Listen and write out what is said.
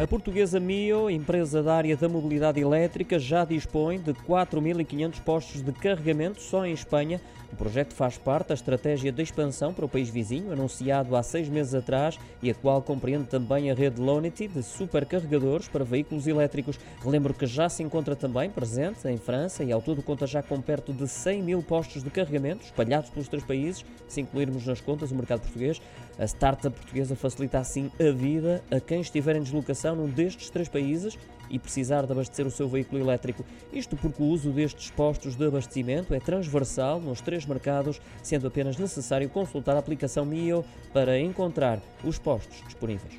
A portuguesa Mio, empresa da área da mobilidade elétrica, já dispõe de 4.500 postos de carregamento só em Espanha. O projeto faz parte da estratégia de expansão para o país vizinho, anunciado há seis meses atrás e a qual compreende também a rede Lonity de supercarregadores para veículos elétricos. Relembro que já se encontra também presente em França e ao todo conta já com perto de 100 mil postos de carregamento espalhados pelos três países, se incluirmos nas contas o mercado português. A startup portuguesa facilita assim a vida a quem estiver em deslocação num destes três países e precisar de abastecer o seu veículo elétrico. Isto porque o uso destes postos de abastecimento é transversal nos três mercados, sendo apenas necessário consultar a aplicação Mio para encontrar os postos disponíveis.